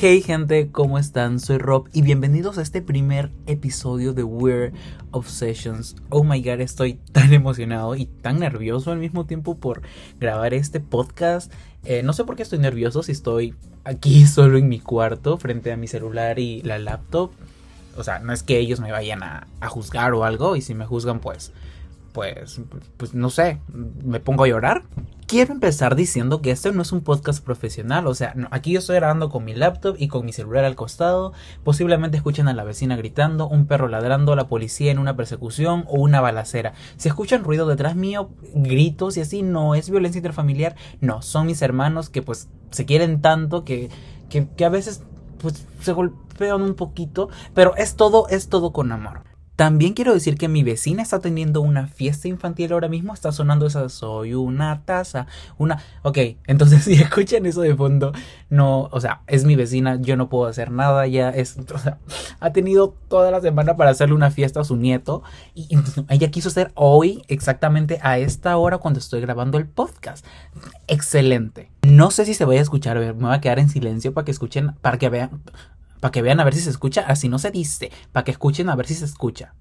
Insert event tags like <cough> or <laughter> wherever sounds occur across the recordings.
Hey gente, ¿cómo están? Soy Rob y bienvenidos a este primer episodio de Weird Obsessions. Oh my god, estoy tan emocionado y tan nervioso al mismo tiempo por grabar este podcast. Eh, no sé por qué estoy nervioso si estoy aquí <laughs> solo en mi cuarto frente a mi celular y la laptop. O sea, no es que ellos me vayan a, a juzgar o algo y si me juzgan pues pues, pues no sé, me pongo a llorar. Quiero empezar diciendo que este no es un podcast profesional, o sea, aquí yo estoy grabando con mi laptop y con mi celular al costado, posiblemente escuchen a la vecina gritando, un perro ladrando, la policía en una persecución o una balacera. Si escuchan ruido detrás mío, gritos y así, no es violencia interfamiliar, no, son mis hermanos que pues se quieren tanto que, que, que a veces pues se golpean un poquito, pero es todo, es todo con amor. También quiero decir que mi vecina está teniendo una fiesta infantil ahora mismo. Está sonando esa soy una taza. Una. Ok, <laughs> entonces si escuchan eso de fondo, no. O sea, es mi vecina. Yo no puedo hacer nada. Ya es. <laughs> O sea, ha tenido toda la semana para hacerle una fiesta a su nieto. Y, y ella quiso hacer hoy, exactamente a esta hora, cuando estoy grabando el podcast. Excelente. No sé si se vaya a escuchar. A me voy a quedar en silencio para que escuchen. Para que vean para que vean a ver si se escucha, así no se dice, para que escuchen a ver si se escucha.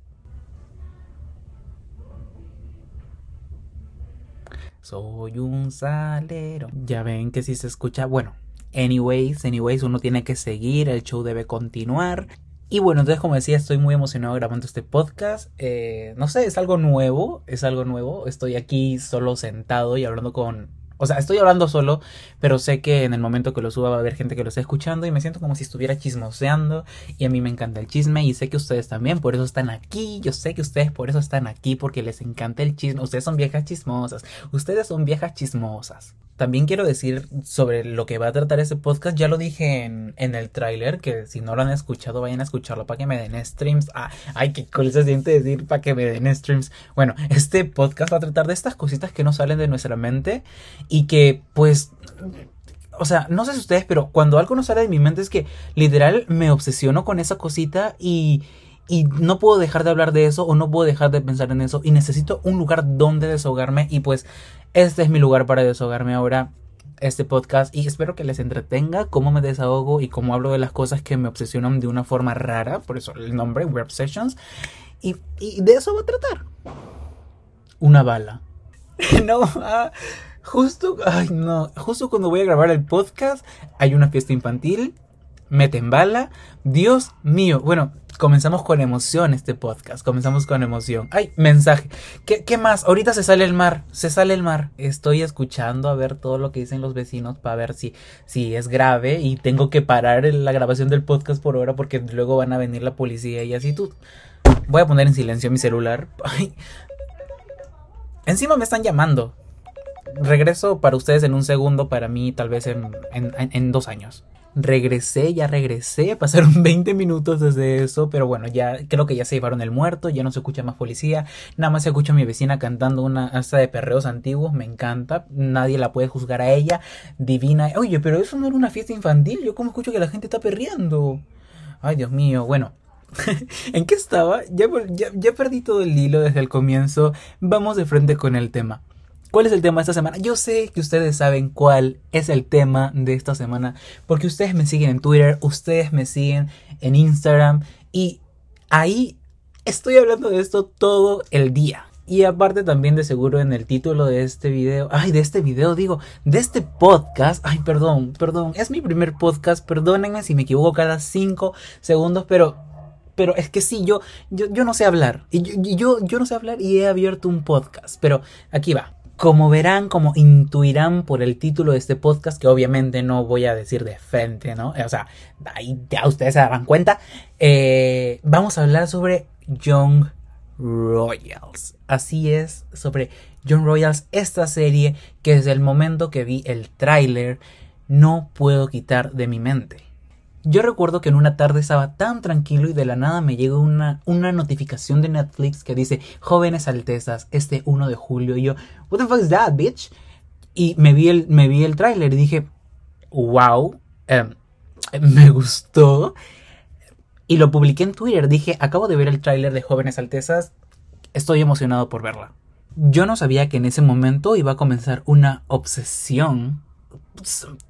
Soy un salero. Ya ven que si se escucha, bueno, anyways, anyways, uno tiene que seguir, el show debe continuar. Y bueno, entonces como decía, estoy muy emocionado grabando este podcast. Eh, no sé, es algo nuevo, es algo nuevo. Estoy aquí solo sentado y hablando con o sea, estoy hablando solo, pero sé que en el momento que lo suba va a haber gente que lo esté escuchando y me siento como si estuviera chismoseando y a mí me encanta el chisme y sé que ustedes también, por eso están aquí, yo sé que ustedes por eso están aquí porque les encanta el chisme, ustedes son viejas chismosas, ustedes son viejas chismosas. También quiero decir sobre lo que va a tratar este podcast, ya lo dije en, en el tráiler, que si no lo han escuchado vayan a escucharlo para que me den streams. Ah, ay, qué cool se siente decir para que me den streams. Bueno, este podcast va a tratar de estas cositas que no salen de nuestra mente y que pues o sea, no sé si ustedes, pero cuando algo no sale de mi mente es que literal me obsesiono con esa cosita y, y no puedo dejar de hablar de eso o no puedo dejar de pensar en eso y necesito un lugar donde desahogarme y pues este es mi lugar para desahogarme ahora este podcast y espero que les entretenga cómo me desahogo y cómo hablo de las cosas que me obsesionan de una forma rara, por eso el nombre, Web Sessions, y, y de eso va a tratar. Una bala. <laughs> no, ah, justo, ay no, justo cuando voy a grabar el podcast hay una fiesta infantil, meten bala, Dios mío, bueno, comenzamos con emoción este podcast. Comenzamos con emoción. Ay, mensaje. ¿Qué, ¿Qué, más? Ahorita se sale el mar. Se sale el mar. Estoy escuchando a ver todo lo que dicen los vecinos para ver si, si es grave y tengo que parar la grabación del podcast por ahora porque luego van a venir la policía y así tú. Voy a poner en silencio mi celular. <laughs> Ay. Encima me están llamando. Regreso para ustedes en un segundo, para mí tal vez en, en, dos años regresé, ya regresé, pasaron <laughs> 20 minutos desde eso, pero bueno, ya creo que ya se llevaron el muerto, ya no se escucha más policía, nada más se escucha a mi vecina cantando una hasta de perreos antiguos, me encanta, nadie la puede juzgar a ella, divina, oye, pero eso no era una fiesta infantil, yo como escucho que la gente está perreando. Ay, Dios mío, bueno, <laughs> ¿En qué estaba? Ya, ya, ya, perdí todo el hilo desde el comienzo. Vamos de frente con el tema. ¿Cuál es el tema de esta semana? Yo sé que ustedes saben cuál es el tema de esta semana porque ustedes me siguen en Twitter, ustedes me siguen en Instagram y ahí estoy hablando de esto todo el día. Y aparte también de seguro en el título de este video, ay, de este video digo, de este podcast, ay, perdón, perdón, es mi primer podcast, perdónenme si me equivoco cada cinco segundos, pero pero es que sí, yo, yo, yo no sé hablar. Y yo, yo no sé hablar y he abierto un podcast. Pero aquí va. Como verán, como intuirán por el título de este podcast, que obviamente no voy a decir de frente, ¿no? O sea, ahí ya ustedes se darán cuenta. Eh, vamos a hablar sobre Young Royals. Así es, sobre Young Royals, esta serie que desde el momento que vi el tráiler no puedo quitar de mi mente. Yo recuerdo que en una tarde estaba tan tranquilo y de la nada me llegó una, una notificación de Netflix que dice Jóvenes Altezas, este 1 de julio. Y yo, what the fuck is that, bitch? Y me vi el, el tráiler y dije, wow, eh, me gustó. Y lo publiqué en Twitter. Dije, acabo de ver el tráiler de Jóvenes Altezas, estoy emocionado por verla. Yo no sabía que en ese momento iba a comenzar una obsesión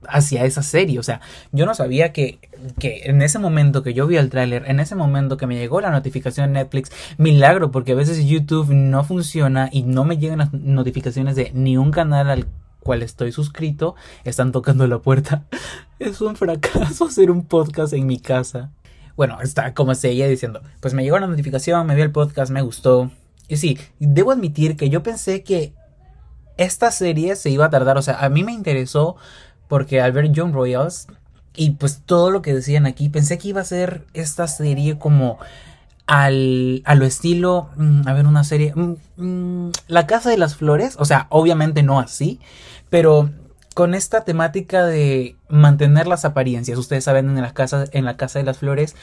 hacia esa serie. O sea, yo no sabía que, que en ese momento que yo vi el tráiler, en ese momento que me llegó la notificación de Netflix, milagro, porque a veces YouTube no funciona y no me llegan las notificaciones de ni un canal al cual estoy suscrito, están tocando la puerta. <laughs> Es un fracaso hacer un podcast en mi casa. Bueno, está como seguía diciendo, pues me llegó la notificación, me vi el podcast, me gustó. Y sí, debo admitir que yo pensé que esta serie se iba a tardar, o sea, a mí me interesó porque al ver John Royals y pues todo lo que decían aquí, pensé que iba a ser esta serie como al, a lo estilo, mm, a ver, una serie, mm, mm, La Casa de las Flores, o sea, obviamente no así, pero con esta temática de mantener las apariencias. Ustedes saben, en en la casa de las flores,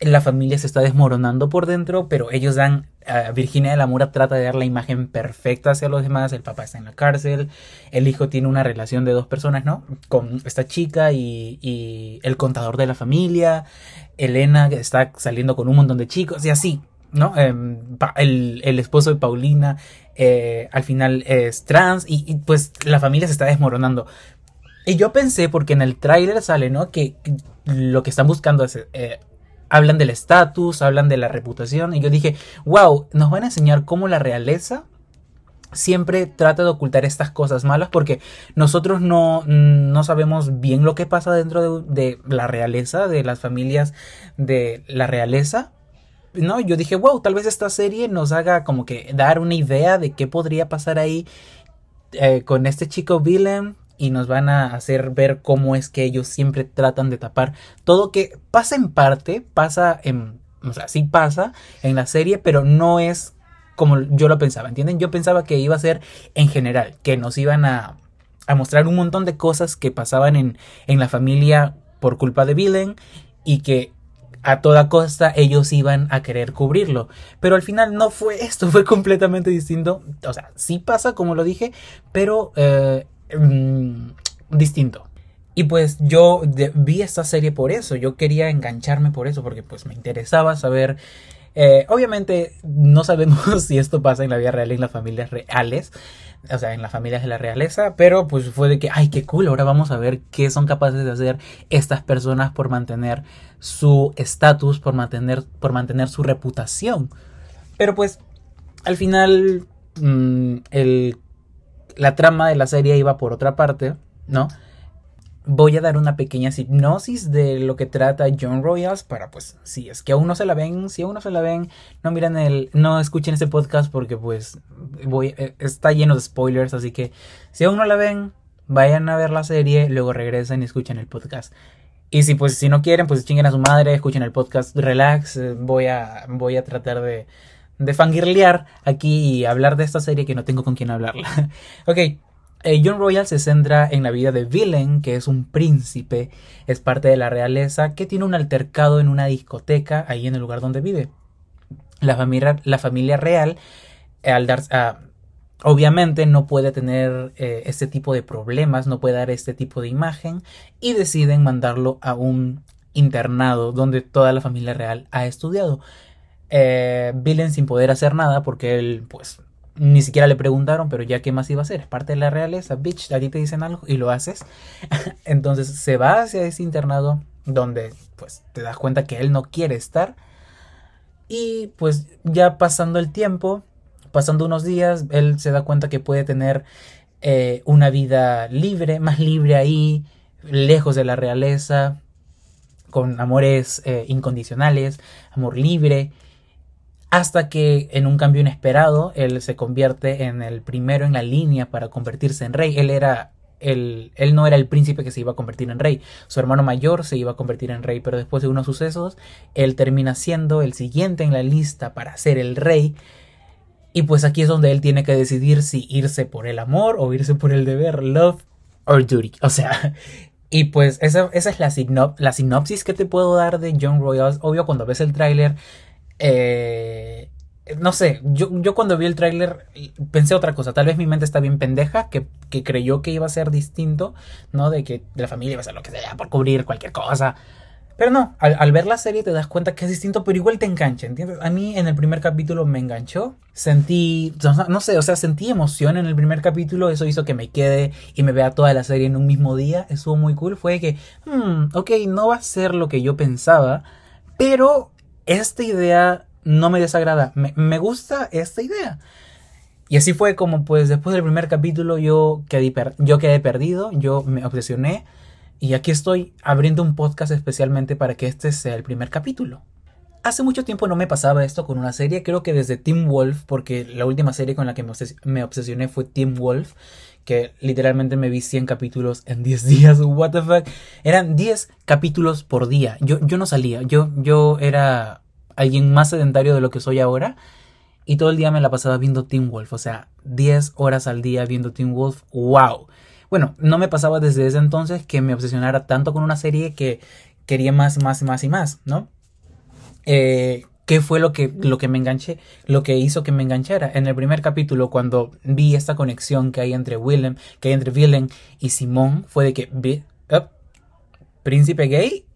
la familia se está desmoronando por dentro, pero ellos dan, Virginia de la Mura trata de dar la imagen perfecta hacia los demás, el papá está en la cárcel, el hijo tiene una relación de dos personas, ¿no? Con esta chica y, y el contador de la familia, Elena está saliendo con un montón de chicos y así, ¿no? Em, el, el, esposo de Paulina eh, al final es trans y, pues la familia se está desmoronando. Y yo pensé, porque en el tráiler sale, ¿no? Que lo que están buscando es... Eh, hablan del estatus, hablan de la reputación y yo dije, wow, nos van a enseñar cómo la realeza siempre trata de ocultar estas cosas malas porque nosotros no, no sabemos bien lo que pasa dentro de, la realeza, de las familias de la realeza, no, yo dije, wow, tal vez esta serie nos haga como que dar una idea de qué podría pasar ahí eh, con este chico Willem y nos van a hacer ver cómo es que ellos siempre tratan de tapar todo que pasa en parte, pasa en, o sea, sí pasa en la serie, pero no es como yo lo pensaba, ¿entienden? Yo pensaba que iba a ser en general, que nos iban a, a mostrar un montón de cosas que pasaban en, en la familia por culpa de Willem y que a toda costa ellos iban a querer cubrirlo. Pero al final no fue esto, <laughs> fue completamente distinto. O sea, sí pasa, como lo dije, pero eh, mm, distinto. Y pues yo vi esta serie por eso, yo quería engancharme por eso, porque pues me interesaba saber... Eh, obviamente no sabemos <laughs> si esto pasa en la vida real, en las familias reales, o sea, en las familias de la realeza, pero pues fue de que, ay, qué cool, ahora vamos a ver qué son capaces de hacer estas personas por mantener su estatus, por mantener, por mantener su reputación. Pero pues, al final, mm, el, la trama de la serie iba por otra parte, ¿no? voy a dar una pequeña hipnosis de lo que trata John Royals para pues si es que aún no se la ven, si aún no se la ven, no miren el no escuchen este podcast porque pues voy eh, está lleno de spoilers, así que si aún no la ven, vayan a ver la serie, luego regresen y escuchen el podcast. Y si pues si no quieren, pues chinguen a su madre, escuchen el podcast, relax, eh, voy a voy a tratar de de fangirlear aquí y hablar de esta serie que no tengo con quién hablarla. <laughs> ok, eh, John Royal se centra en la vida de Villain, que es un príncipe, es parte de la realeza, que tiene un altercado en una discoteca ahí en el lugar donde vive. La familia, la familia real, al dar, ah, obviamente no puede tener eh, este tipo de problemas, no puede dar este tipo de imagen, y deciden mandarlo a un internado donde toda la familia real ha estudiado. Eh, sin poder hacer nada porque él pues ni siquiera le preguntaron, pero ya qué más iba a hacer, es parte de la realeza, bitch, a ti te dicen algo y lo haces. <laughs> Entonces se va hacia ese internado donde pues te das cuenta que él no quiere estar. Y pues ya pasando el tiempo, pasando unos días, él se da cuenta que puede tener eh, una vida libre, más libre ahí, lejos de la realeza, con amores eh, incondicionales, amor libre hasta que en un cambio inesperado él se convierte en el primero en la línea para convertirse en rey. Él era el, él no era el príncipe que se iba a convertir en rey. Su hermano mayor se iba a convertir en rey, pero después de unos sucesos, él termina siendo el siguiente en la lista para ser el rey. Y pues aquí es donde él tiene que decidir si irse por el amor o irse por el deber, love or duty. O sea, <laughs> y pues esa, esa es la, la sinopsis que te puedo dar de John Royals. Obvio, cuando ves el tráiler eh, no sé, yo, yo cuando vi el tráiler pensé otra cosa. Tal vez mi mente está bien pendeja, que, creyó que iba a ser distinto, ¿no? De que la familia iba a ser lo que sea por cubrir cualquier cosa. Pero no, al, ver la serie te das cuenta que es distinto, pero igual te engancha, ¿entiendes? A mí en el primer capítulo me enganchó, sentí, no sé, o sea, sentí emoción en el primer capítulo, eso hizo que me quede y me vea toda la serie en un mismo día, estuvo muy cool, fue que, hmm, ok, no va a ser lo que yo pensaba, pero esta idea no me desagrada, me, gusta esta idea. Y así fue como pues después del primer capítulo yo quedé, yo quedé perdido, yo me obsesioné y aquí estoy abriendo un podcast especialmente para que este sea el primer capítulo. Hace mucho tiempo no me pasaba esto con una serie, creo que desde Team Wolf, porque la última serie con la que me obsesioné fue Team Wolf, que literalmente me vi 100 capítulos en 10 días, <laughs> what the fuck. Eran 10 capítulos por día, yo, yo no salía, yo, yo era alguien más sedentario de lo que soy ahora y todo el día me la pasaba viendo Teen Wolf, o sea, 10 horas al día viendo Teen Wolf, wow. Bueno, no me pasaba desde ese entonces que me obsesionara tanto con una serie que quería más, más, más y más, ¿no? Eh, ¿Qué fue lo que, lo que me enganché? Lo que hizo que me enganchara. En el primer capítulo, cuando vi esta conexión que hay entre Willem, que hay entre Willem y Simón, fue de que, príncipe gay,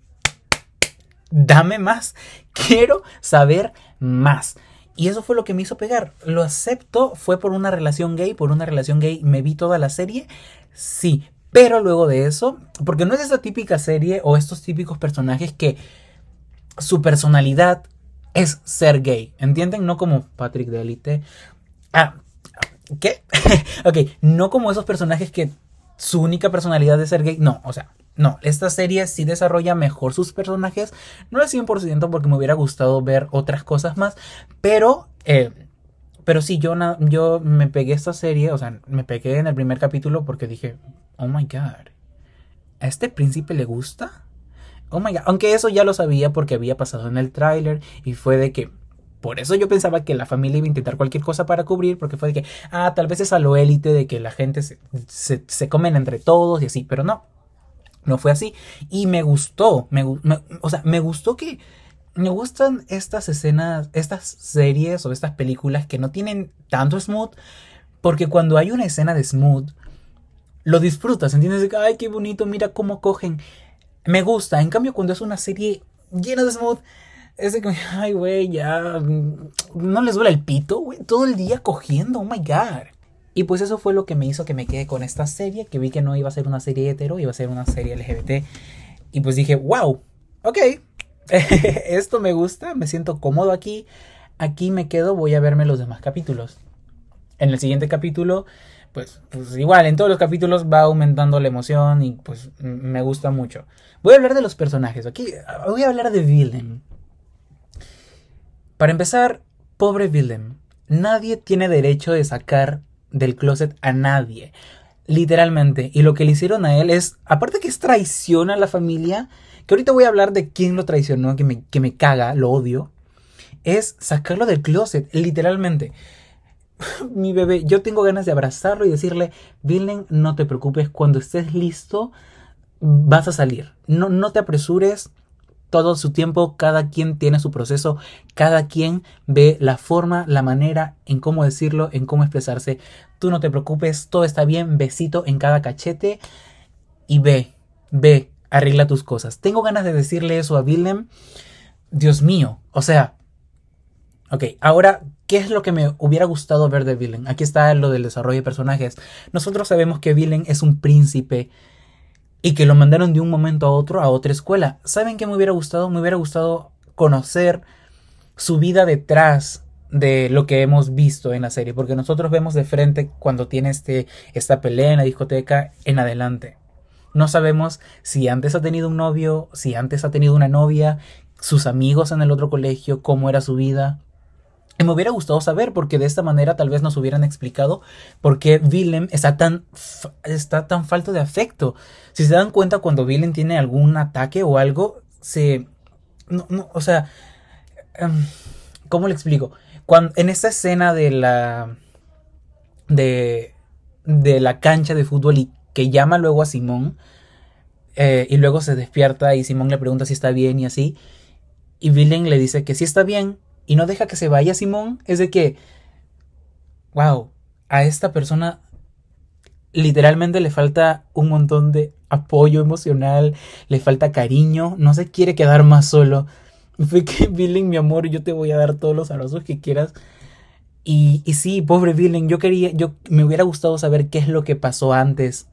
dame más, <laughs> quiero saber más. Y eso fue lo que me hizo pegar. Lo acepto, fue por una relación gay, por una relación gay me vi toda la serie, sí. Pero luego de eso, porque no es esa típica serie o estos típicos personajes que su personalidad es ser gay, ¿entienden? No como Patrick de Elite. Ah, ¿qué? <laughs> ok, no como esos personajes que su única personalidad es ser gay. No, o sea, no, esta serie sí desarrolla mejor sus personajes. No al 100% porque me hubiera gustado ver otras cosas más. Pero, eh, pero sí, yo, yo me pegué esta serie, o sea, me pegué en el primer capítulo porque dije, oh my god, ¿a este príncipe le gusta? Oh my god, aunque eso ya lo sabía porque había pasado en el tráiler y fue de que por eso yo pensaba que la familia iba a intentar cualquier cosa para cubrir, porque fue de que, ah, tal vez es a lo élite de que la gente se, se comen entre todos y así, pero no, no fue así. Y me gustó, me, o sea, me gustó que me gustan estas escenas, estas series o estas películas que no tienen tanto smooth, porque cuando hay una escena de smooth, lo disfrutas, ¿entiendes? Ay, qué bonito, mira cómo cogen. Me gusta, en cambio cuando es una serie llena de smooth, es de que, ay, güey, ya, no les duele el pito, güey, todo el día cogiendo, oh my god. Y pues eso fue lo que me hizo que me quede con esta serie, que vi que no iba a ser una serie hetero, iba a ser una serie LGBT. Y pues dije, wow, ok, <laughs> esto me gusta, me siento cómodo aquí, aquí me quedo, voy a verme los demás capítulos. En el siguiente capítulo, pues, pues igual, en todos los capítulos va aumentando la emoción y pues me gusta mucho. Voy a hablar de los personajes, aquí voy a hablar de Willem. Para empezar, pobre Willem. Nadie tiene derecho de sacar del closet a nadie. Literalmente. Y lo que le hicieron a él es, aparte que es traición a la familia, que ahorita voy a hablar de quién lo traicionó, que me, que me caga, lo odio, es sacarlo del closet, literalmente. <laughs> Mi bebé, yo tengo ganas de abrazarlo y decirle, Vilen, no te preocupes, cuando estés listo, vas a salir. No, no te apresures, todo su tiempo, cada quien tiene su proceso, cada quien ve la forma, la manera en cómo decirlo, en cómo expresarse. Tú no te preocupes, todo está bien, besito en cada cachete y ve, ve, arregla tus cosas. Tengo ganas de decirle eso a Willem. Dios mío, o sea, ok, ahora, ¿qué es lo que me hubiera gustado ver de Willem? Aquí está lo del desarrollo de personajes. Nosotros sabemos que Willem es un príncipe y que lo mandaron de un momento a otro a otra escuela. ¿Saben qué me hubiera gustado? Me hubiera gustado conocer su vida detrás de lo que hemos visto en la serie, porque nosotros vemos de frente cuando tiene este, esta pelea en la discoteca en adelante. No sabemos si antes ha tenido un novio, si antes ha tenido una novia, sus amigos en el otro colegio, cómo era su vida. Me hubiera gustado saber, porque de esta manera tal vez nos hubieran explicado por qué Willem está tan, está tan falto de afecto. Si se dan cuenta, cuando Willem tiene algún ataque o algo, se. No, no, o sea. Em, ¿Cómo le explico? Cuando, en esta escena de la. De. De la cancha de fútbol y que llama luego a Simón. Eh, y luego se despierta y Simón le pregunta si está bien y así. Y Willem le dice que sí está bien, y no deja que se vaya Simón, es de que, wow, a esta persona literalmente le falta un montón de apoyo emocional, le falta cariño, no se quiere quedar más solo. <laughs> Fue que Villain, mi amor, yo te voy a dar todos los abrazos que quieras. Y, y sí, pobre Villain, yo quería, yo me hubiera gustado saber qué es lo que pasó antes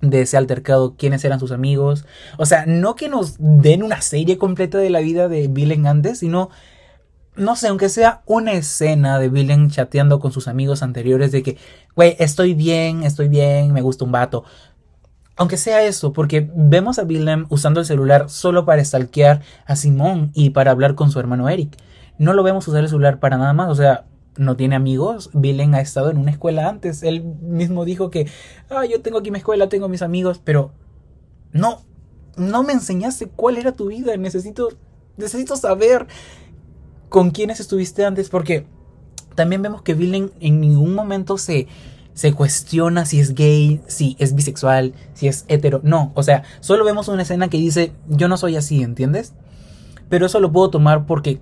de ese altercado, quiénes eran sus amigos. O sea, no que nos den una serie completa de la vida de Villain antes, sino, no sé, aunque sea una escena de Villain chateando con sus amigos anteriores de que, güey, estoy bien, estoy bien, me gusta un vato. Aunque sea eso, porque vemos a Willem usando el celular solo para stalkear a Simón y para hablar con su hermano Eric. No lo vemos usar el celular para nada más, o sea, no tiene amigos. Willem ha estado en una escuela antes. Él mismo dijo que, ah, yo tengo aquí mi escuela, tengo mis amigos, pero no, no me enseñaste cuál era tu vida. Necesito, necesito saber con quiénes estuviste antes, porque también vemos que Willem en ningún momento se se cuestiona si es gay, si es bisexual, si es hetero. No, o sea, solo vemos una escena que dice, yo no soy así, ¿entiendes? Pero eso lo puedo tomar porque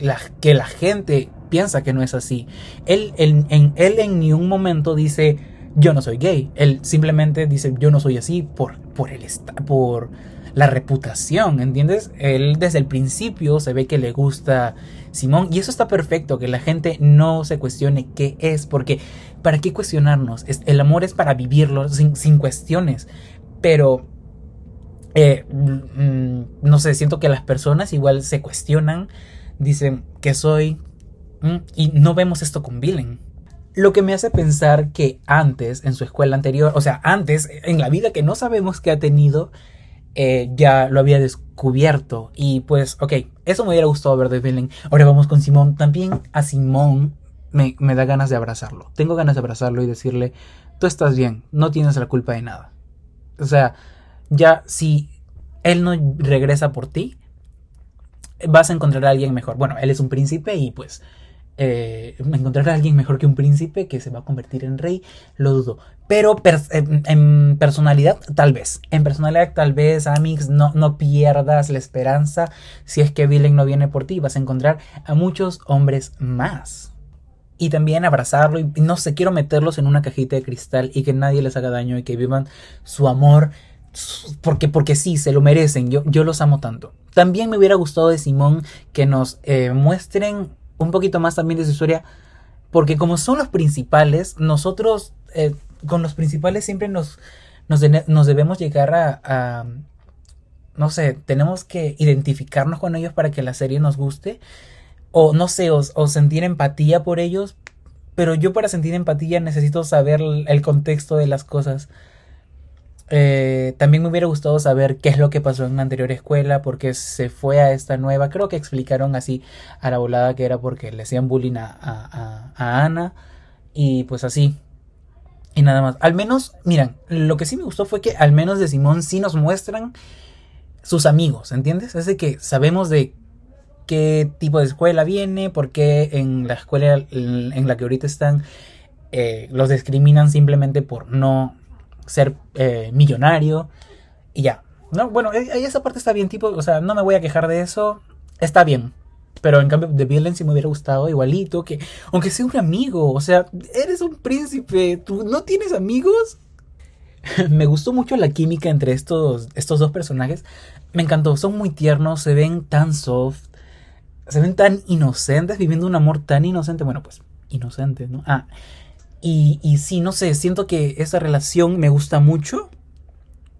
la, que la gente piensa que no es así. Él, en, él en ningún momento dice, yo no soy gay. Él simplemente dice, yo no soy así por, por, el, por la reputación, ¿entiendes? Él desde el principio se ve que le gusta Simón y eso está perfecto, que la gente no se cuestione qué es, porque ¿para qué cuestionarnos? El amor es para vivirlo sin, cuestiones, pero... Eh, mm, no sé, siento que las personas igual se cuestionan, dicen que soy, mm, y no vemos esto con Villain. Lo que me hace pensar que antes, en su escuela anterior, o sea, antes, en la vida que no sabemos que ha tenido, eh, ya lo había descubierto. Y pues, ok, eso me hubiera gustado ver de Villain. Ahora vamos con Simón. También a Simón me, me, da ganas de abrazarlo. Tengo ganas de abrazarlo y decirle, tú estás bien, no tienes la culpa de nada. O sea, ya si él no regresa por ti, vas a encontrar a alguien mejor. Bueno, él es un príncipe y pues eh, encontrar a alguien mejor que un príncipe que se va a convertir en rey, lo dudo. Pero en, personalidad, tal vez. En personalidad, tal vez, Amix, no, no pierdas la esperanza. Si es que Villain no viene por ti, vas a encontrar a muchos hombres más. Y también abrazarlo y no sé, quiero meterlos en una cajita de cristal y que nadie les haga daño y que vivan su amor porque, porque sí, se lo merecen. Yo, yo los amo tanto. También me hubiera gustado de Simón que nos eh, muestren un poquito más también de su historia, porque como son los principales, nosotros eh, con los principales siempre nos, nos, debemos llegar a, no sé, tenemos que identificarnos con ellos para que la serie nos guste, o no sé, o, sentir empatía por ellos, pero yo para sentir empatía necesito saber el contexto de las cosas. Eh, también me hubiera gustado saber qué es lo que pasó en la anterior escuela, porque se fue a esta nueva. Creo que explicaron así a la volada que era porque le hacían bullying a, Ana. Y pues así. Y nada más. Al menos, miran, lo que sí me gustó fue que al menos de Simón sí nos muestran sus amigos, ¿entiendes? Es de que sabemos de qué tipo de escuela viene, porque en la escuela en la que ahorita están eh, los discriminan simplemente por no ser eh, millonario y ya. No, bueno, eh, esa parte está bien, tipo, o sea, no me voy a quejar de eso, está bien. Pero en cambio, de Villain sí me hubiera gustado igualito, que aunque sea un amigo, o sea, eres un príncipe, ¿tú no tienes amigos? <laughs> me gustó mucho la química entre estos, estos dos personajes. Me encantó, son muy tiernos, se ven tan soft, se ven tan inocentes, viviendo un amor tan inocente. Bueno, pues, inocente, ¿no? Ah, y, y sí, no sé, siento que esa relación me gusta mucho.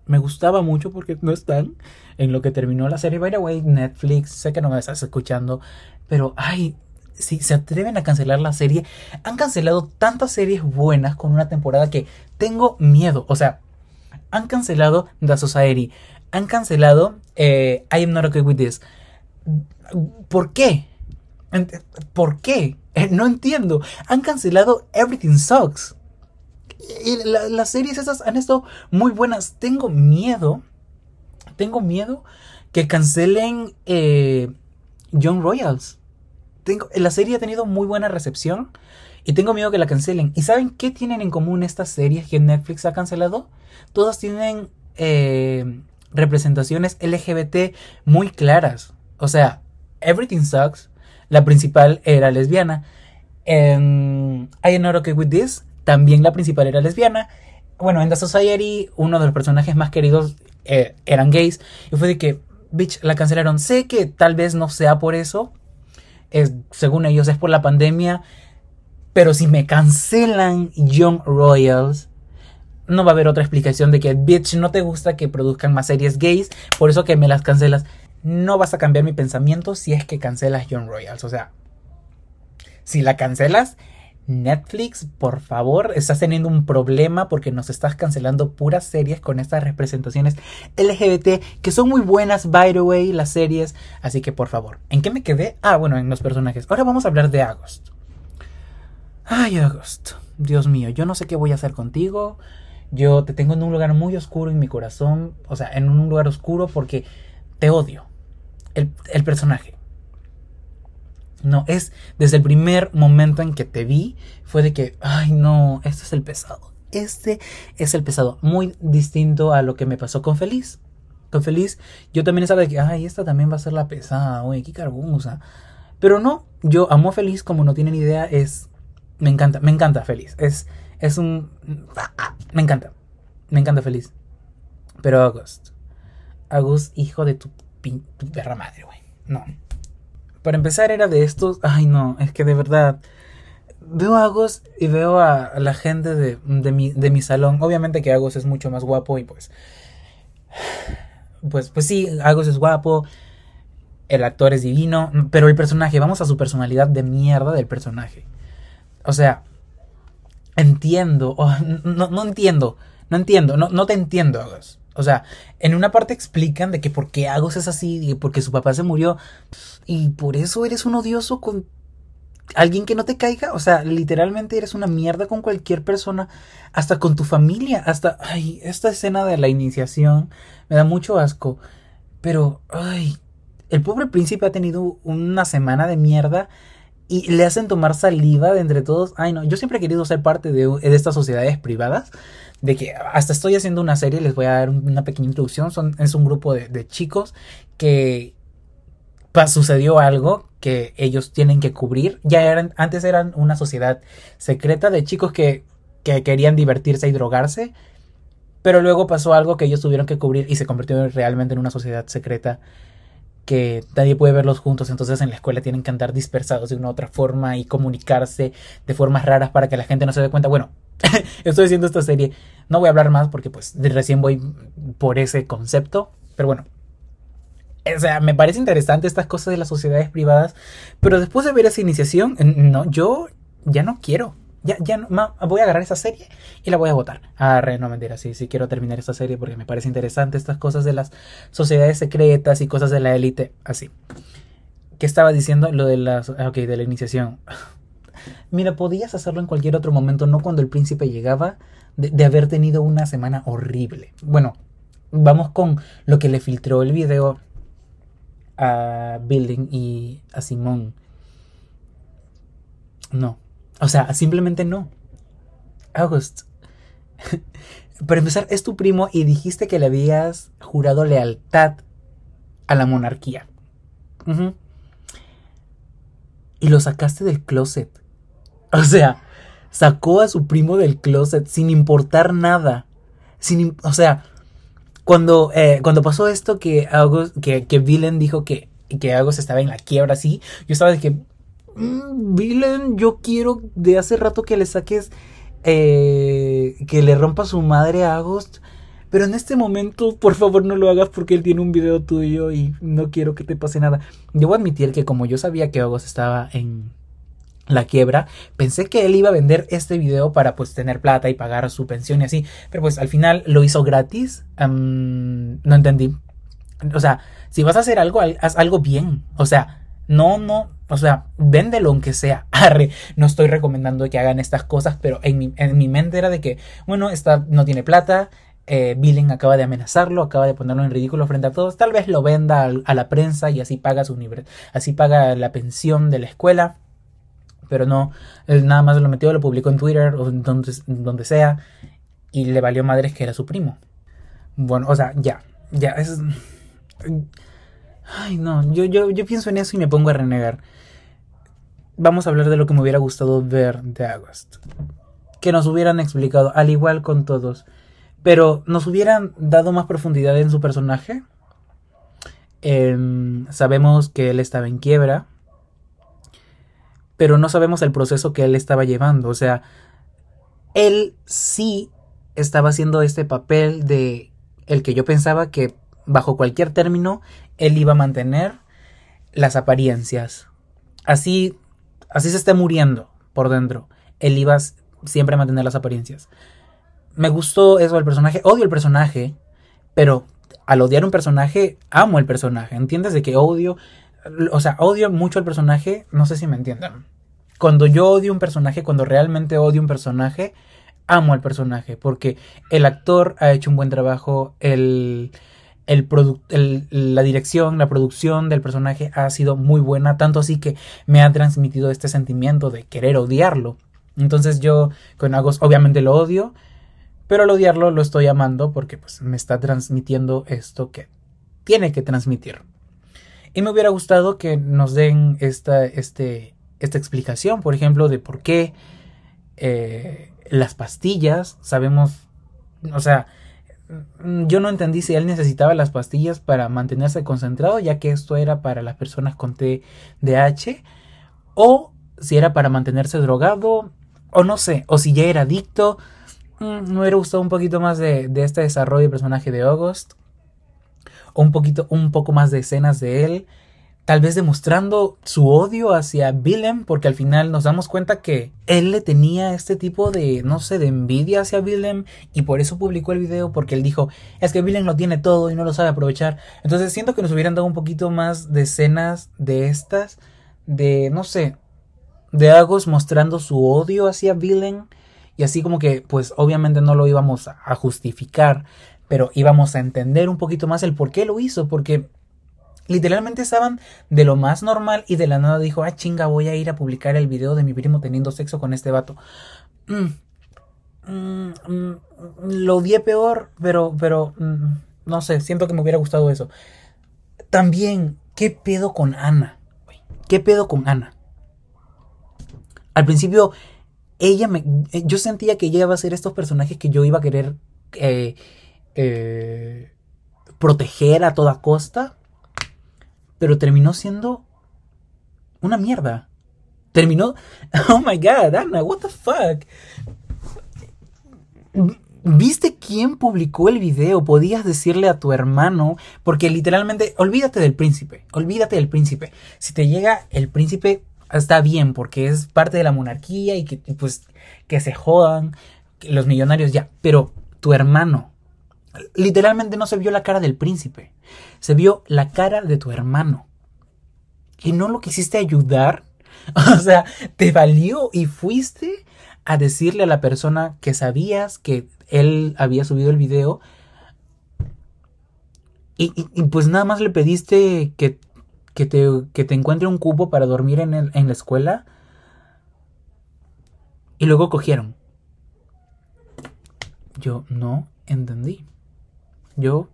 Me gustaba mucho porque no están en lo que terminó la serie. By the way, Netflix, sé que no me estás escuchando, pero ay, si se atreven a cancelar la serie, han cancelado tantas series buenas con una temporada que tengo miedo. O sea, han cancelado The Society, han cancelado eh, I Am Not Okay With This. ¿Por qué? ¿Por qué? Eh, no entiendo. Han cancelado Everything Sucks. Y las series esas han estado muy buenas. Tengo miedo. Tengo miedo que cancelen eh, Young Royals. Tengo, la serie ha tenido muy buena recepción. Y tengo miedo que la cancelen. ¿Y saben qué tienen en común estas series que Netflix ha cancelado? Todas tienen eh, representaciones LGBT muy claras. O sea, Everything Sucks la principal era lesbiana. En I Not Okay With This, también la principal era lesbiana. bueno, en The Society uno de los personajes más queridos eh, eran gays. Y fue de que, bitch, la cancelaron. Sé que tal vez no sea por eso. Es, según ellos es por la pandemia. Pero si me cancelan Young Royals, no va a haber otra explicación de que, bitch, no te gusta que produzcan más series gays, por eso que me las cancelas. No vas a cambiar mi pensamiento si es que cancelas Young Royals. O sea, si la cancelas, Netflix, por favor, estás teniendo un problema porque nos estás cancelando puras series con estas representaciones LGBT que son muy buenas, by the way, las series. Así que, por favor, ¿en qué me quedé? Ah, bueno, en los personajes. Ahora vamos a hablar de Agost. Ay, Agost. Dios mío, yo no sé qué voy a hacer contigo. Yo te tengo en un lugar muy oscuro en mi corazón. O sea, en un lugar oscuro porque te odio. El, el personaje. No, es desde el primer momento en que te vi, fue de que, ay no, este es el pesado. Este es el pesado. Muy distinto a lo que me pasó con Feliz. Con Feliz, yo también estaba de que, ay, esta también va a ser la pesada, güey, qué cargosa. Pero no, yo amo a Feliz, como no tienen idea, es. Me encanta, me encanta Feliz. Es, es un. Me encanta. Me encanta Feliz. Pero August. August, hijo de tu, tu perra madre, güey. No. Para empezar era de estos, ay no, es que de verdad, veo a Agos y veo a la gente de, mi, salón. Obviamente que Agos es mucho más guapo y pues, pues, pues sí, Agos es guapo, el actor es divino, pero el personaje, vamos a su personalidad de mierda del personaje. O sea, entiendo, no, no entiendo, no entiendo, no, no te entiendo, Agos. O sea, en una parte explican de que por qué Agos es así, porque su papá se murió y por eso eres un odioso con alguien que no te caiga. O sea, literalmente eres una mierda con cualquier persona, hasta con tu familia, hasta, ay, esta escena de la iniciación me da mucho asco. Pero, ay, el pobre príncipe ha tenido una semana de mierda y le hacen tomar saliva de entre todos. Ay, no, yo siempre he querido ser parte de, de estas sociedades privadas de que hasta estoy haciendo una serie, les voy a dar una pequeña introducción, Son, es un grupo de, chicos que sucedió algo que ellos tienen que cubrir. Ya eran, antes eran una sociedad secreta de chicos que, que querían divertirse y drogarse, pero luego pasó algo que ellos tuvieron que cubrir y se convirtió realmente en una sociedad secreta que nadie puede verlos juntos, entonces en la escuela tienen que andar dispersados de una u otra forma y comunicarse de formas raras para que la gente no se dé cuenta. Bueno, <laughs> estoy haciendo esta serie. No voy a hablar más porque pues recién voy por ese concepto. Pero bueno. O sea, me parece interesante estas cosas de las sociedades privadas. Pero después de ver esa iniciación, no, yo ya no quiero. Ya, ya no, voy a agarrar esa serie y la voy a votar. Ah, no mentira, sí, sí quiero terminar esta serie porque me parece interesante estas cosas de las sociedades secretas y cosas de la élite, así. ¿Qué estaba diciendo? Lo de las, ok, de la iniciación. <laughs> Mira, podías hacerlo en cualquier otro momento, no cuando el príncipe llegaba de, haber tenido una semana horrible. Bueno, vamos con lo que le filtró el video a Building y a Simón. No. O sea, simplemente no. August. <laughs> Para empezar, es tu primo y dijiste que le habías jurado lealtad a la monarquía. Y lo sacaste del closet. O sea, sacó a su primo del closet sin importar nada. Sin, o sea, cuando, eh, cuando pasó esto que August, que, que Villain dijo que, que August estaba en la quiebra así, yo estaba de que, mm, Villain, yo quiero de hace rato que le saques, eh, que le rompa su madre a August. Pero en este momento, por favor, no lo hagas porque él tiene un video tuyo y no quiero que te pase nada. Debo admitir que como yo sabía que August estaba en, la quiebra, pensé que él iba a vender este video para pues tener plata y pagar su pensión y así, pero pues al final lo hizo gratis, no entendí. O sea, si vas a hacer algo, haz algo bien, o sea, no, no, o sea, véndelo aunque sea. <laughs> Arre, no estoy recomendando que hagan estas cosas, pero en mi, en mi mente era de que, bueno, esta no tiene plata, eh, Billing acaba de amenazarlo, acaba de ponerlo en ridículo frente a todos, tal vez lo venda a, la prensa y así paga su así paga la pensión de la escuela pero no, él nada más lo metió, lo publicó en Twitter o donde, donde sea y le valió madres que era su primo. Bueno, o sea, ya, ya, es... Ay, no, yo, yo, yo pienso en eso y me pongo a renegar. Vamos a hablar de lo que me hubiera gustado ver de August. que nos hubieran explicado, al igual con todos. Pero nos hubieran dado más profundidad en su personaje. Em, sabemos que él estaba en quiebra. Pero no sabemos el proceso que él estaba llevando. O sea, él sí estaba haciendo este papel de el que yo pensaba que bajo cualquier término él iba a mantener las apariencias. Así, así se está muriendo por dentro. Él iba siempre a mantener las apariencias. Me gustó eso del personaje. Odio el personaje, pero al odiar un personaje, amo el personaje. ¿Entiendes? De que odio, o sea, odio mucho el personaje. No sé si me entienden. Cuando yo odio un personaje, cuando realmente odio un personaje, amo al personaje. Porque el actor ha hecho un buen trabajo. El, el, la dirección, la producción del personaje ha sido muy buena, tanto así que me ha transmitido este sentimiento de querer odiarlo. Entonces yo con Agos obviamente lo odio, pero al odiarlo lo estoy amando porque pues me está transmitiendo esto que tiene que transmitir. Y me hubiera gustado que nos den esta, este, esta explicación, por ejemplo, de por qué eh, las pastillas, sabemos, o sea, yo no entendí si él necesitaba las pastillas para mantenerse concentrado, ya que esto era para las personas con TDAH, o si era para mantenerse drogado, o no sé, o si ya era adicto. Mm, me hubiera gustado un poquito más de, de este desarrollo de personaje de August, o un poquito, un poco más de escenas de él tal vez demostrando su odio hacia Willem, porque al final nos damos cuenta que él le tenía este tipo de, no sé, de envidia hacia Willem, y por eso publicó el video, porque él dijo, es que Willem lo tiene todo y no lo sabe aprovechar. Entonces siento que nos hubieran dado un poquito más de escenas de estas, de, no sé, de Agos mostrando su odio hacia Willem, y así como que, pues obviamente no lo íbamos a justificar, pero íbamos a entender un poquito más el por qué lo hizo, porque Literalmente estaban de lo más normal y de la nada dijo, ah, chinga, voy a ir a publicar el video de mi primo teniendo sexo con este vato. Mm, mm, mm, lo odié peor, pero, pero, no sé, siento que me hubiera gustado eso. También, ¿qué pedo con Ana? ¿Qué pedo con Ana? Al principio, ella me. Eh, yo sentía que ella iba a ser estos personajes que yo iba a querer eh, eh, proteger a toda costa pero terminó siendo una mierda. Terminó. <laughs> Oh my god, Ana, what the fuck. ¿Viste quién publicó el video? Podías decirle a tu hermano, porque literalmente, olvídate del príncipe, olvídate del príncipe. Si te llega el príncipe, está bien, porque es parte de la monarquía y que, pues, que se jodan los millonarios ya. Pero tu hermano, Literalmente no se vio la cara del príncipe, se vio la cara de tu hermano. Y no lo quisiste ayudar. <laughs> O sea, te valió y fuiste a decirle a la persona que sabías que él había subido el video. Y, pues nada más le pediste que, que, te, que te encuentre un cubo para dormir en, en la escuela. Y luego cogieron. Yo no entendí. Yo.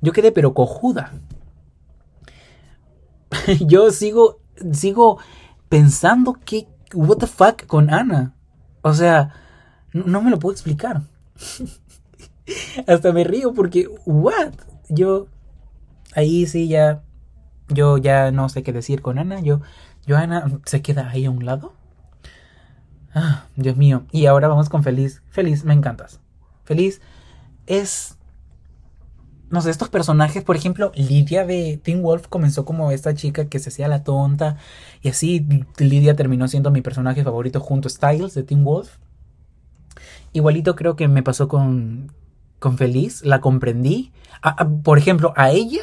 Yo quedé pero cojuda. <laughs> yo sigo. Sigo pensando que. What the fuck con Ana. O sea. No, me lo puedo explicar. <laughs> Hasta me río porque. What? Yo. Ahí sí ya. Yo ya no sé qué decir con Ana. Yo. Yo Ana se queda ahí a un lado. Ah, Dios mío. Y ahora vamos con Feliz. Feliz, me encantas. Feliz es no sé, estos personajes, por ejemplo, Lidia de Teen Wolf comenzó como esta chica que se hacía la tonta y así Lidia terminó siendo mi personaje favorito junto a Styles de Teen Wolf. Igualito creo que me pasó con, con Feliz, la comprendí. por ejemplo, a ella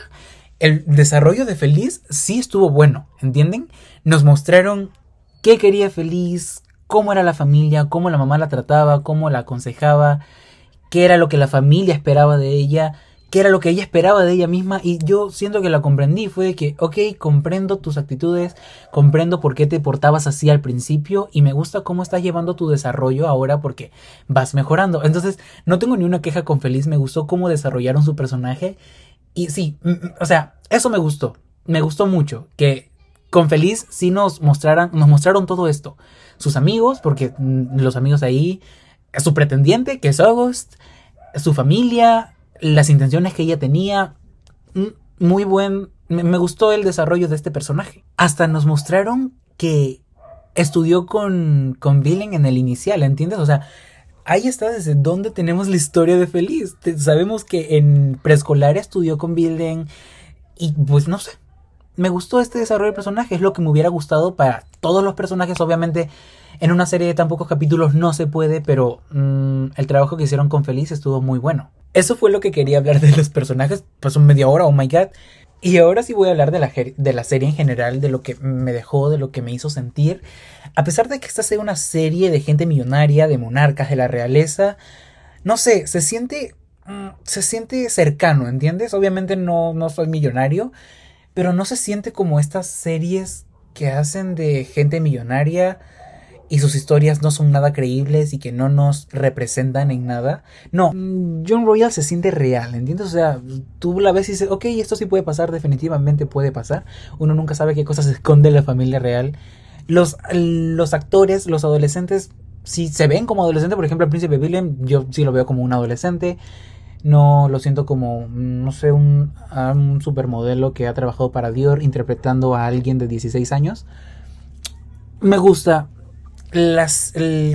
el desarrollo de Feliz sí estuvo bueno, ¿entienden? Nos mostraron qué quería Feliz, cómo era la familia, cómo la mamá la trataba, cómo la aconsejaba, qué era lo que la familia esperaba de ella qué era lo que ella esperaba de ella misma y yo siento que la comprendí, fue de que, ok, comprendo tus actitudes, comprendo por qué te portabas así al principio y me gusta cómo estás llevando tu desarrollo ahora porque vas mejorando. Entonces, no tengo ni una queja con Feliz, me gustó cómo desarrollaron su personaje y sí, o sea, eso me gustó, me gustó mucho, que con Feliz sí nos mostraran, nos mostraron todo esto. Sus amigos, porque mm, los amigos ahí, su pretendiente, que es August, su familia, las intenciones que ella tenía. Muy buen. Me, gustó el desarrollo de este personaje. Hasta nos mostraron que estudió con, con en el inicial, ¿entiendes? O sea, ahí está desde donde tenemos la historia de Feliz. Sabemos que en preescolar estudió con Billing y pues no sé, me gustó este desarrollo de personaje, es lo que me hubiera gustado para todos los personajes, obviamente en una serie de tan pocos capítulos no se puede, pero mm, el trabajo que hicieron con Feliz estuvo muy bueno. Eso fue lo que quería hablar de los personajes, pasó media hora, oh my god. Y ahora sí voy a hablar de la, de la serie en general, de lo que me dejó, de lo que me hizo sentir. A pesar de que esta sea una serie de gente millonaria, de monarcas, de la realeza, no sé, se siente, mm, se siente cercano, ¿entiendes? Obviamente no, no soy millonario, pero no se siente como estas series que hacen de gente millonaria y sus historias no son nada creíbles y que no nos representan en nada. No, mm, John Royal se siente real, ¿entiendes? O sea, tú la ves y dices, ok, esto sí puede pasar, definitivamente puede pasar. Uno nunca sabe qué cosas <laughs> esconde la familia real. Los, los actores, los adolescentes, si se ven como adolescentes, por ejemplo, el príncipe Willem, yo sí lo veo como un adolescente. No lo siento como, no sé, un, un supermodelo que ha trabajado para Dior interpretando a alguien de 16 años. Me gusta las,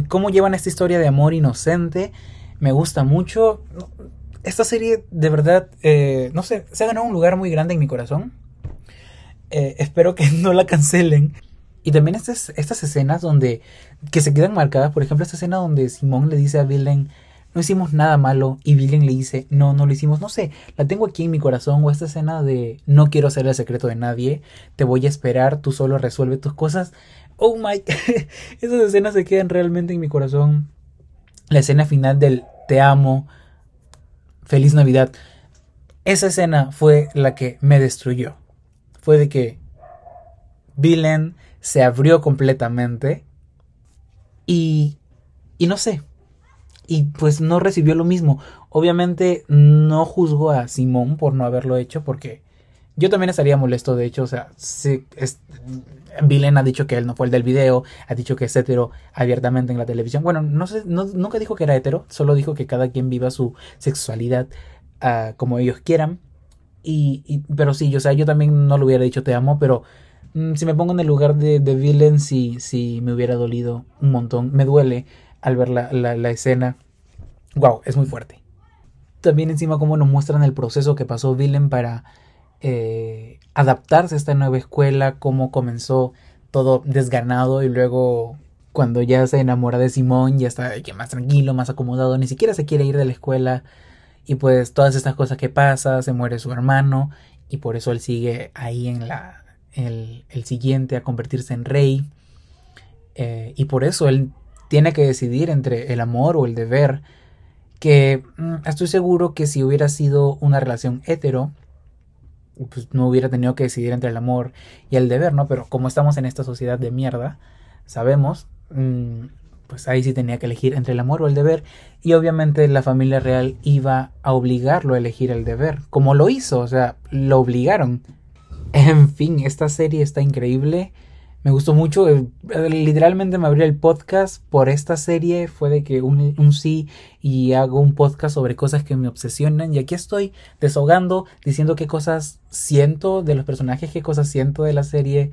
cómo llevan esta historia de amor inocente. Me gusta mucho. Esta serie, de verdad, eh, no sé, se ha ganado un lugar muy grande en mi corazón. Eh, espero que <laughs> no la cancelen. Y también estas, estas escenas donde, que se quedan marcadas, por ejemplo, esta escena donde Simón le dice a Villain, no hicimos nada malo y Villain le dice, no, no lo hicimos, no sé, la tengo aquí en mi corazón o esta escena de no quiero ser el secreto de nadie, te voy a esperar, tú solo resuelve tus cosas. Oh my, <laughs> esas escenas se quedan realmente en mi corazón. La escena final del te amo, feliz Navidad. Esa escena fue la que me destruyó. Fue de que Villain se abrió completamente y, y no sé, y pues no recibió lo mismo. Obviamente no juzgo a Simón por no haberlo hecho porque yo también estaría molesto, de hecho, o sea, sí, es, ha dicho que él no fue el del video, ha dicho que es hetero abiertamente en la televisión. Bueno, no sé, nunca dijo que era hetero, solo dijo que cada quien viva su sexualidad uh, como ellos quieran. Y, pero sí, o sea, yo también no le hubiera dicho te amo, pero mm, si me pongo en el lugar de, de Villain, sí, sí me hubiera dolido un montón. Me duele al ver la, la, escena. Wow, es muy fuerte. También encima cómo nos muestran el proceso que pasó Villain para eh, adaptarse a esta nueva escuela, cómo comenzó todo desganado y luego cuando ya se enamora de Simón ya está más tranquilo, más acomodado, ni siquiera se quiere ir de la escuela y pues todas estas cosas que pasa, se muere su hermano y por eso él sigue ahí en la el, el siguiente a convertirse en rey eh, y por eso él tiene que decidir entre el amor o el deber, que mm, estoy seguro que si hubiera sido una relación hetero, pues no hubiera tenido que decidir entre el amor y el deber, ¿no? Pero como estamos en esta sociedad de mierda, sabemos, mm, pues ahí sí tenía que elegir entre el amor o el deber, y obviamente la familia real iba a obligarlo a elegir el deber, como lo hizo, o sea, lo obligaron. En fin, esta serie está increíble. Me gustó mucho, eh, literalmente me abrió el podcast por esta serie, fue de que un, un, sí y hago un podcast sobre cosas que me obsesionan y aquí estoy desahogando, diciendo qué cosas siento de los personajes, qué cosas siento de la serie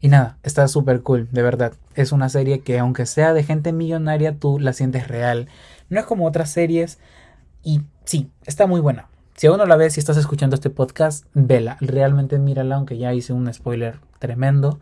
y nada, está súper cool, de verdad. Es una serie que aunque sea de gente millonaria, tú la sientes real. No es como otras series y sí, está muy buena. Si aún no la ves, si estás escuchando este podcast, vela, realmente mírala, aunque ya hice un spoiler tremendo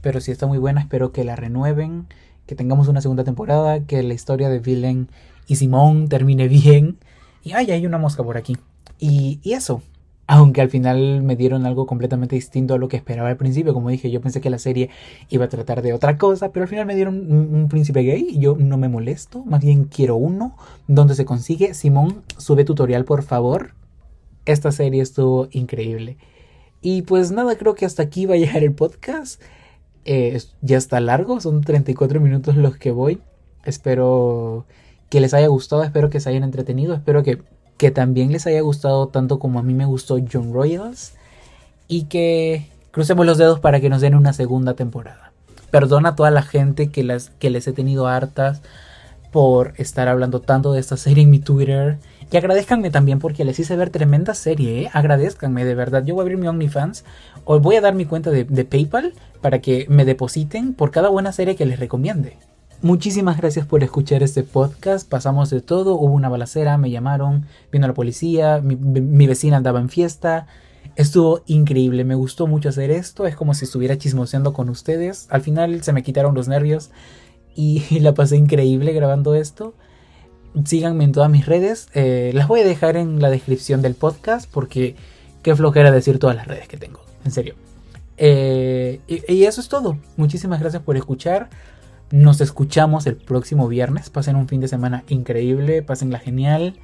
pero si está muy buena, espero que la renueven, que tengamos una segunda temporada, que la historia de Villain y Simón termine bien. Y ay, hay una mosca por aquí. Y, eso. Aunque al final me dieron algo completamente distinto a lo que esperaba al principio. Como dije, yo pensé que la serie iba a tratar de otra cosa, pero al final me dieron un, príncipe gay y yo no me molesto. Más bien quiero uno. ¿Dónde se consigue? Simón, sube tutorial por favor. Esta serie estuvo increíble. Y pues nada, creo que hasta aquí va a llegar el podcast. Eh, ya está largo, son 34 minutos los que voy. Espero que les haya gustado, espero que se hayan entretenido, espero que, que también les haya gustado tanto como a mí me gustó John Royals y que, crucemos los dedos para que nos den una segunda temporada. Perdona a toda la gente que, las, que les he tenido hartas por estar hablando tanto de esta serie en mi Twitter. Y agradezcanme también porque les hice ver tremenda serie, ¿eh? Agradezcanme, de verdad. Yo voy a abrir mi OnlyFans. Os voy a dar mi cuenta de, de PayPal para que me depositen por cada buena serie que les recomiende. Muchísimas gracias por escuchar este podcast. Pasamos de todo. Hubo una balacera, me llamaron, vino la policía, mi, mi, vecina andaba en fiesta. Estuvo increíble, me gustó mucho hacer esto. Es como si estuviera chismoseando con ustedes. Al final se me quitaron los nervios y <laughs> la pasé increíble grabando esto. Síganme en todas mis redes. Eh, las voy a dejar en la descripción del podcast porque qué flojera decir todas las redes que tengo. En serio. Eh, y, eso es todo. Muchísimas gracias por escuchar. Nos escuchamos el próximo viernes. Pasen un fin de semana increíble, pasenla genial.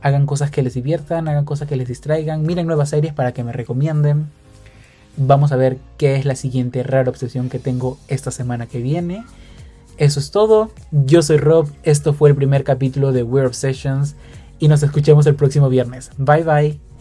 Hagan cosas que les diviertan, hagan cosas que les distraigan. Miren nuevas series para que me recomienden. Vamos a ver qué es la siguiente rara obsesión que tengo esta semana que viene. Eso es todo. Yo soy Rob. Esto fue el primer capítulo de Weird Obsessions. Y nos escuchemos el próximo viernes. Bye bye.